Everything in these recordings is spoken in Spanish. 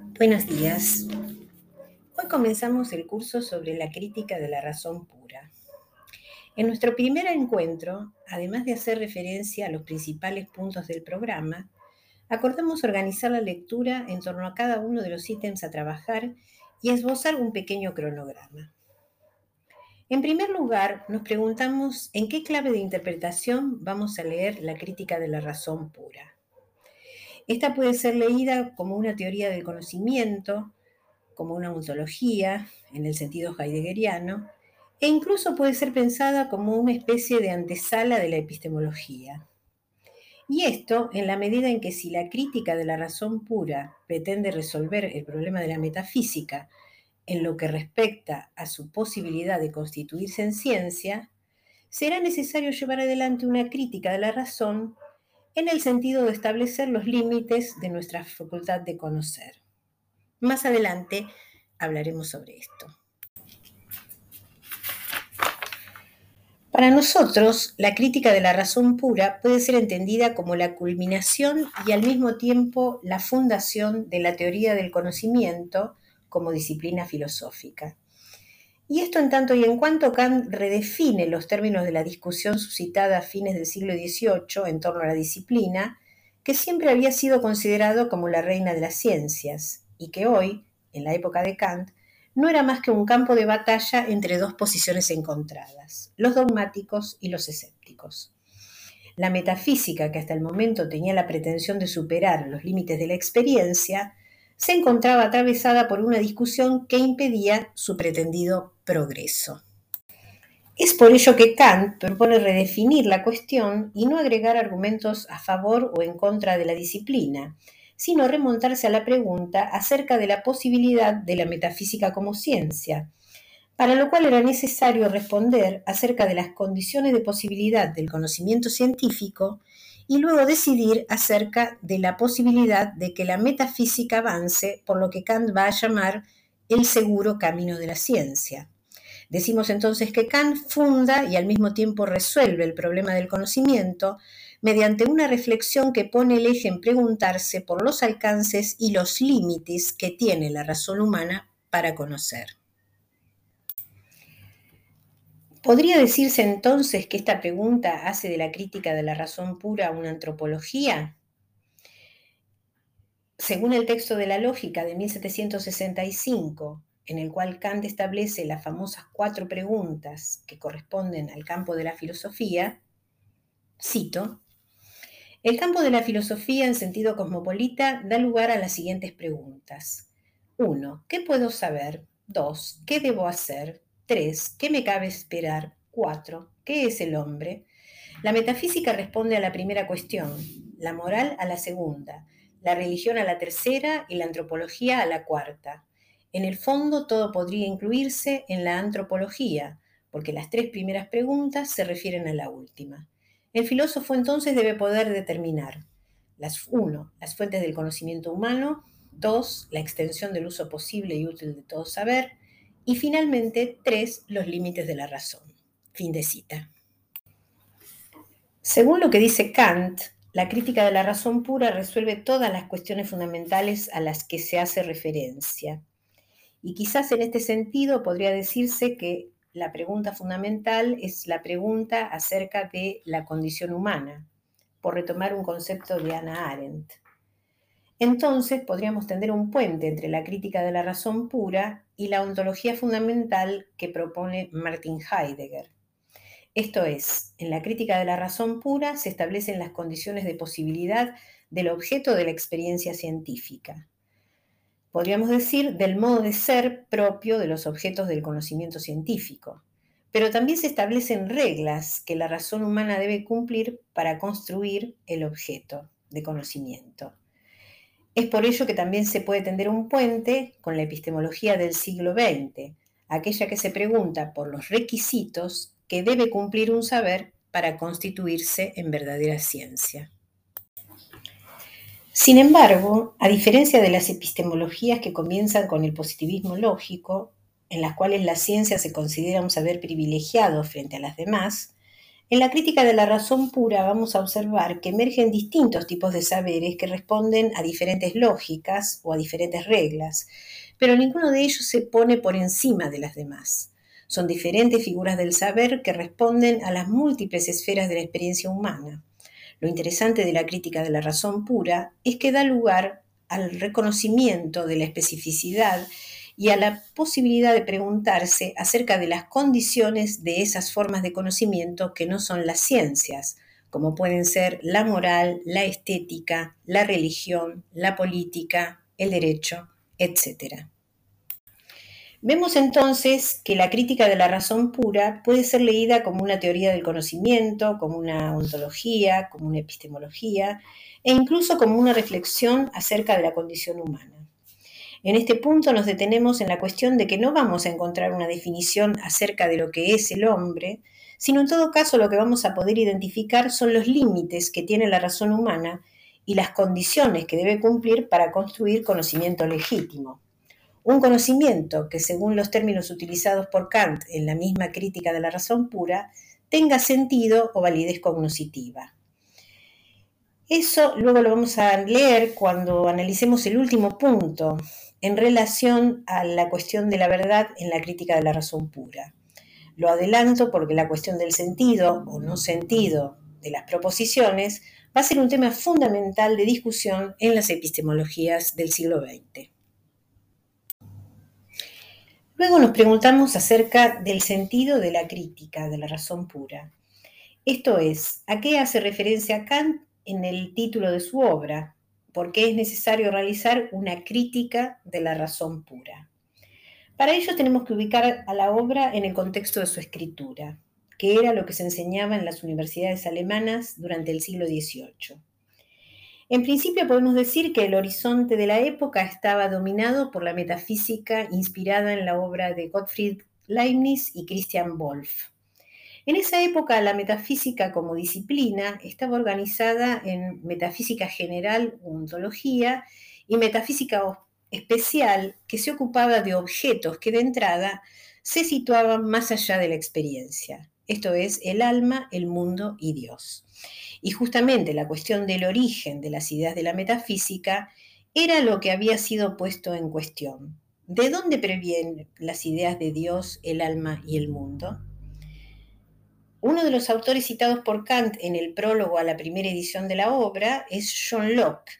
Buenos días. Hoy comenzamos el curso sobre la crítica de la razón pura. En nuestro primer encuentro, además de hacer referencia a los principales puntos del programa, acordamos organizar la lectura en torno a cada uno de los ítems a trabajar y esbozar un pequeño cronograma. En primer lugar, nos preguntamos en qué clave de interpretación vamos a leer la crítica de la razón pura. Esta puede ser leída como una teoría del conocimiento, como una ontología, en el sentido heideggeriano, e incluso puede ser pensada como una especie de antesala de la epistemología. Y esto en la medida en que si la crítica de la razón pura pretende resolver el problema de la metafísica en lo que respecta a su posibilidad de constituirse en ciencia, será necesario llevar adelante una crítica de la razón en el sentido de establecer los límites de nuestra facultad de conocer. Más adelante hablaremos sobre esto. Para nosotros, la crítica de la razón pura puede ser entendida como la culminación y al mismo tiempo la fundación de la teoría del conocimiento como disciplina filosófica. Y esto en tanto y en cuanto Kant redefine los términos de la discusión suscitada a fines del siglo XVIII en torno a la disciplina, que siempre había sido considerado como la reina de las ciencias y que hoy, en la época de Kant, no era más que un campo de batalla entre dos posiciones encontradas, los dogmáticos y los escépticos. La metafísica, que hasta el momento tenía la pretensión de superar los límites de la experiencia, se encontraba atravesada por una discusión que impedía su pretendido progreso. Es por ello que Kant propone redefinir la cuestión y no agregar argumentos a favor o en contra de la disciplina, sino remontarse a la pregunta acerca de la posibilidad de la metafísica como ciencia, para lo cual era necesario responder acerca de las condiciones de posibilidad del conocimiento científico y luego decidir acerca de la posibilidad de que la metafísica avance por lo que Kant va a llamar el seguro camino de la ciencia. Decimos entonces que Kant funda y al mismo tiempo resuelve el problema del conocimiento mediante una reflexión que pone el eje en preguntarse por los alcances y los límites que tiene la razón humana para conocer. ¿Podría decirse entonces que esta pregunta hace de la crítica de la razón pura una antropología? Según el texto de la lógica de 1765, en el cual Kant establece las famosas cuatro preguntas que corresponden al campo de la filosofía, cito, el campo de la filosofía en sentido cosmopolita da lugar a las siguientes preguntas. 1. ¿Qué puedo saber? 2. ¿Qué debo hacer? 3. ¿Qué me cabe esperar? 4. ¿Qué es el hombre? La metafísica responde a la primera cuestión, la moral a la segunda, la religión a la tercera y la antropología a la cuarta. En el fondo todo podría incluirse en la antropología, porque las tres primeras preguntas se refieren a la última. El filósofo entonces debe poder determinar las, uno, las fuentes del conocimiento humano, dos, la extensión del uso posible y útil de todo saber, y finalmente, tres, los límites de la razón. Fin de cita. Según lo que dice Kant, la crítica de la razón pura resuelve todas las cuestiones fundamentales a las que se hace referencia. Y quizás en este sentido podría decirse que la pregunta fundamental es la pregunta acerca de la condición humana, por retomar un concepto de Anna Arendt. Entonces podríamos tender un puente entre la crítica de la razón pura y la ontología fundamental que propone Martin Heidegger. Esto es, en la crítica de la razón pura se establecen las condiciones de posibilidad del objeto de la experiencia científica. Podríamos decir del modo de ser propio de los objetos del conocimiento científico. Pero también se establecen reglas que la razón humana debe cumplir para construir el objeto de conocimiento. Es por ello que también se puede tender un puente con la epistemología del siglo XX, aquella que se pregunta por los requisitos que debe cumplir un saber para constituirse en verdadera ciencia. Sin embargo, a diferencia de las epistemologías que comienzan con el positivismo lógico, en las cuales la ciencia se considera un saber privilegiado frente a las demás, En la crítica de la razón pura vamos a observar que emergen distintos tipos de saberes que responden a diferentes lógicas o a diferentes reglas, pero ninguno de ellos se pone por encima de las demás. Son diferentes figuras del saber que responden a las múltiples esferas de la experiencia humana. Lo interesante de la crítica de la razón pura es que da lugar al reconocimiento de la especificidad y a la posibilidad de preguntarse acerca de las condiciones de esas formas de conocimiento que no son las ciencias, como pueden ser la moral, la estética, la religión, la política, el derecho, etc. Vemos entonces que la crítica de la razón pura puede ser leída como una teoría del conocimiento, como una ontología, como una epistemología e incluso como una reflexión acerca de la condición humana. En este punto nos detenemos en la cuestión de que no vamos a encontrar una definición acerca de lo que es el hombre, sino en todo caso lo que vamos a poder identificar son los límites que tiene la razón humana y las condiciones que debe cumplir para construir conocimiento legítimo. Un conocimiento que, según los términos utilizados por Kant en la misma crítica de la razón pura, tenga sentido o validez cognoscitiva. Eso luego lo vamos a leer cuando analicemos el último punto, en relación a la cuestión de la verdad en la crítica de la razón pura. Lo adelanto porque la cuestión del sentido o no sentido de las proposiciones va a ser un tema fundamental de discusión en las epistemologías del siglo XX. Luego nos preguntamos acerca del sentido de la crítica de la razón pura. Esto es, ¿a qué hace referencia Kant en el título de su obra? porque es necesario realizar una crítica de la razón pura. Para ello tenemos que ubicar a la obra en el contexto de su escritura, que era lo que se enseñaba en las universidades alemanas durante el siglo XVIII. En principio podemos decir que el horizonte de la época estaba dominado por la metafísica inspirada en la obra de Gottfried Leibniz y Christian Wolff. En esa época la metafísica como disciplina estaba organizada en metafísica general ontología y metafísica especial que se ocupaba de objetos que de entrada se situaban más allá de la experiencia, esto es, el alma, el mundo y Dios. Y justamente la cuestión del origen de las ideas de la metafísica era lo que había sido puesto en cuestión. ¿De dónde previenen las ideas de Dios, el alma y el mundo? Uno de los autores citados por Kant en el prólogo a la primera edición de la obra es John Locke,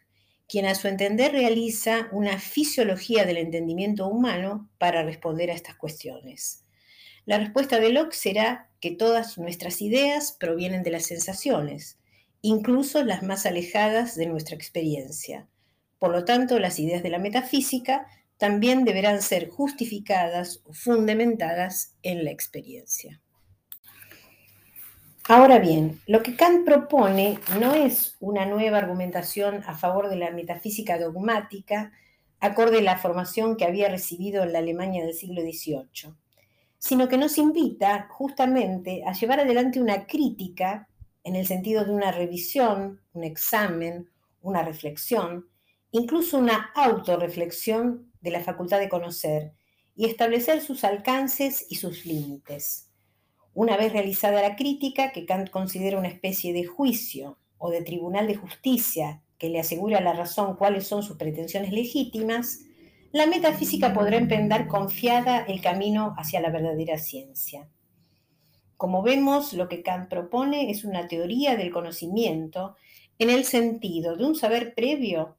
quien a su entender realiza una fisiología del entendimiento humano para responder a estas cuestiones. La respuesta de Locke será que todas nuestras ideas provienen de las sensaciones, incluso las más alejadas de nuestra experiencia. Por lo tanto, las ideas de la metafísica también deberán ser justificadas o fundamentadas en la experiencia. Ahora bien, lo que Kant propone no es una nueva argumentación a favor de la metafísica dogmática, acorde a la formación que había recibido en la Alemania del siglo XVIII, sino que nos invita justamente a llevar adelante una crítica en el sentido de una revisión, un examen, una reflexión, incluso una autorreflexión de la facultad de conocer y establecer sus alcances y sus límites. Una vez realizada la crítica, que Kant considera una especie de juicio o de tribunal de justicia que le asegura a la razón cuáles son sus pretensiones legítimas, la metafísica podrá emprender confiada el camino hacia la verdadera ciencia. Como vemos, lo que Kant propone es una teoría del conocimiento en el sentido de un saber previo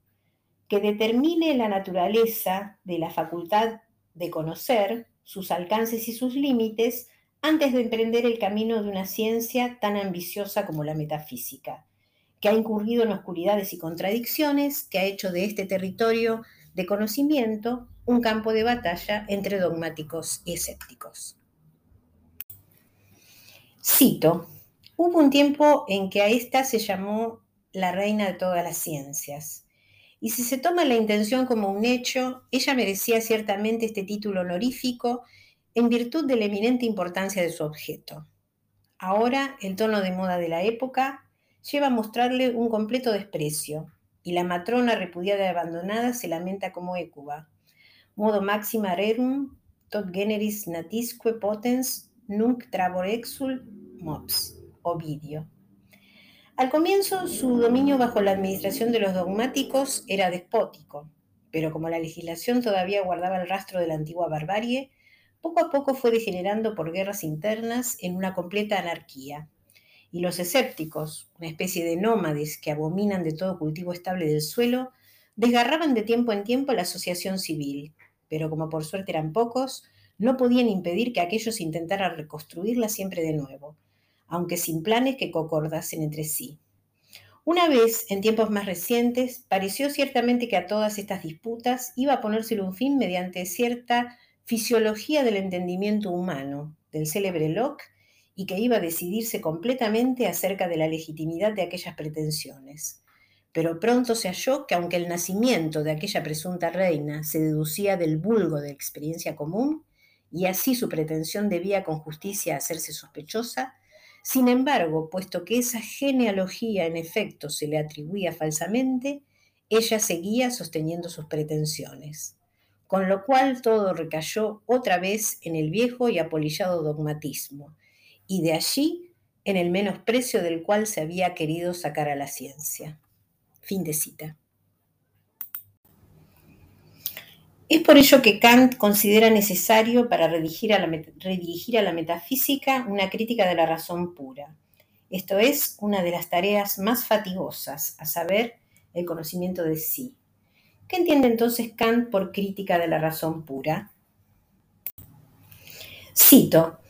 que determine la naturaleza de la facultad de conocer, sus alcances y sus límites, antes de emprender el camino de una ciencia tan ambiciosa como la metafísica, que ha incurrido en oscuridades y contradicciones, que ha hecho de este territorio de conocimiento un campo de batalla entre dogmáticos y escépticos. Cito, hubo un tiempo en que a esta se llamó la reina de todas las ciencias, y si se toma la intención como un hecho, ella merecía ciertamente este título honorífico en virtud de la eminente importancia de su objeto. Ahora, el tono de moda de la época lleva a mostrarle un completo desprecio, y la matrona repudiada y abandonada se lamenta como écuba. Modo máxima rerum, tot generis natisque potens, nunc trabor exul mops. Ovidio. Al comienzo, su dominio bajo la administración de los dogmáticos era despótico, pero como la legislación todavía guardaba el rastro de la antigua barbarie, poco a poco fue degenerando por guerras internas en una completa anarquía. Y los escépticos, una especie de nómades que abominan de todo cultivo estable del suelo, desgarraban de tiempo en tiempo la asociación civil, pero como por suerte eran pocos, no podían impedir que aquellos intentaran reconstruirla siempre de nuevo, aunque sin planes que concordasen entre sí. Una vez, en tiempos más recientes, pareció ciertamente que a todas estas disputas iba a ponérsele un fin mediante cierta fisiología del entendimiento humano, del célebre Locke, y que iba a decidirse completamente acerca de la legitimidad de aquellas pretensiones. Pero pronto se halló que aunque el nacimiento de aquella presunta reina se deducía del vulgo de experiencia común, y así su pretensión debía con justicia hacerse sospechosa, sin embargo, puesto que esa genealogía en efecto se le atribuía falsamente, ella seguía sosteniendo sus pretensiones, con lo cual todo recayó otra vez en el viejo y apolillado dogmatismo, y de allí en el menosprecio del cual se había querido sacar a la ciencia. Fin de cita. Es por ello que Kant considera necesario para redirigir a, la, metafísica una crítica de la razón pura. Esto es una de las tareas más fatigosas, a saber, el conocimiento de sí. ¿Qué entiende entonces Kant por crítica de la razón pura? Cito,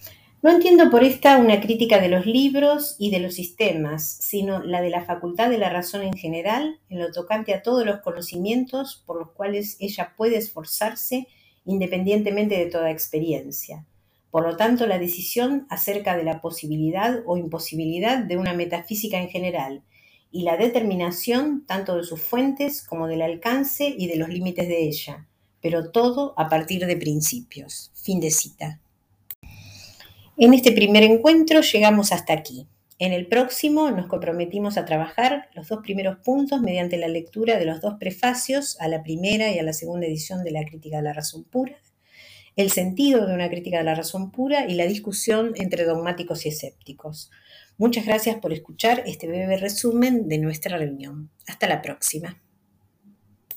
no entiendo por esta una crítica de los libros y de los sistemas, sino la de la facultad de la razón en general, en lo tocante a todos los conocimientos por los cuales ella puede esforzarse independientemente de toda experiencia. Por lo tanto, la decisión acerca de la posibilidad o imposibilidad de una metafísica en general y la determinación tanto de sus fuentes como del alcance y de los límites de ella, pero todo a partir de principios. Fin de cita. En este primer encuentro llegamos hasta aquí. En el próximo nos comprometimos a trabajar los dos primeros puntos mediante la lectura de los dos prefacios a la primera y a la segunda edición de la Crítica de la Razón Pura, el sentido de una crítica de la razón pura y la discusión entre dogmáticos y escépticos. Muchas gracias por escuchar este breve resumen de nuestra reunión. Hasta la próxima.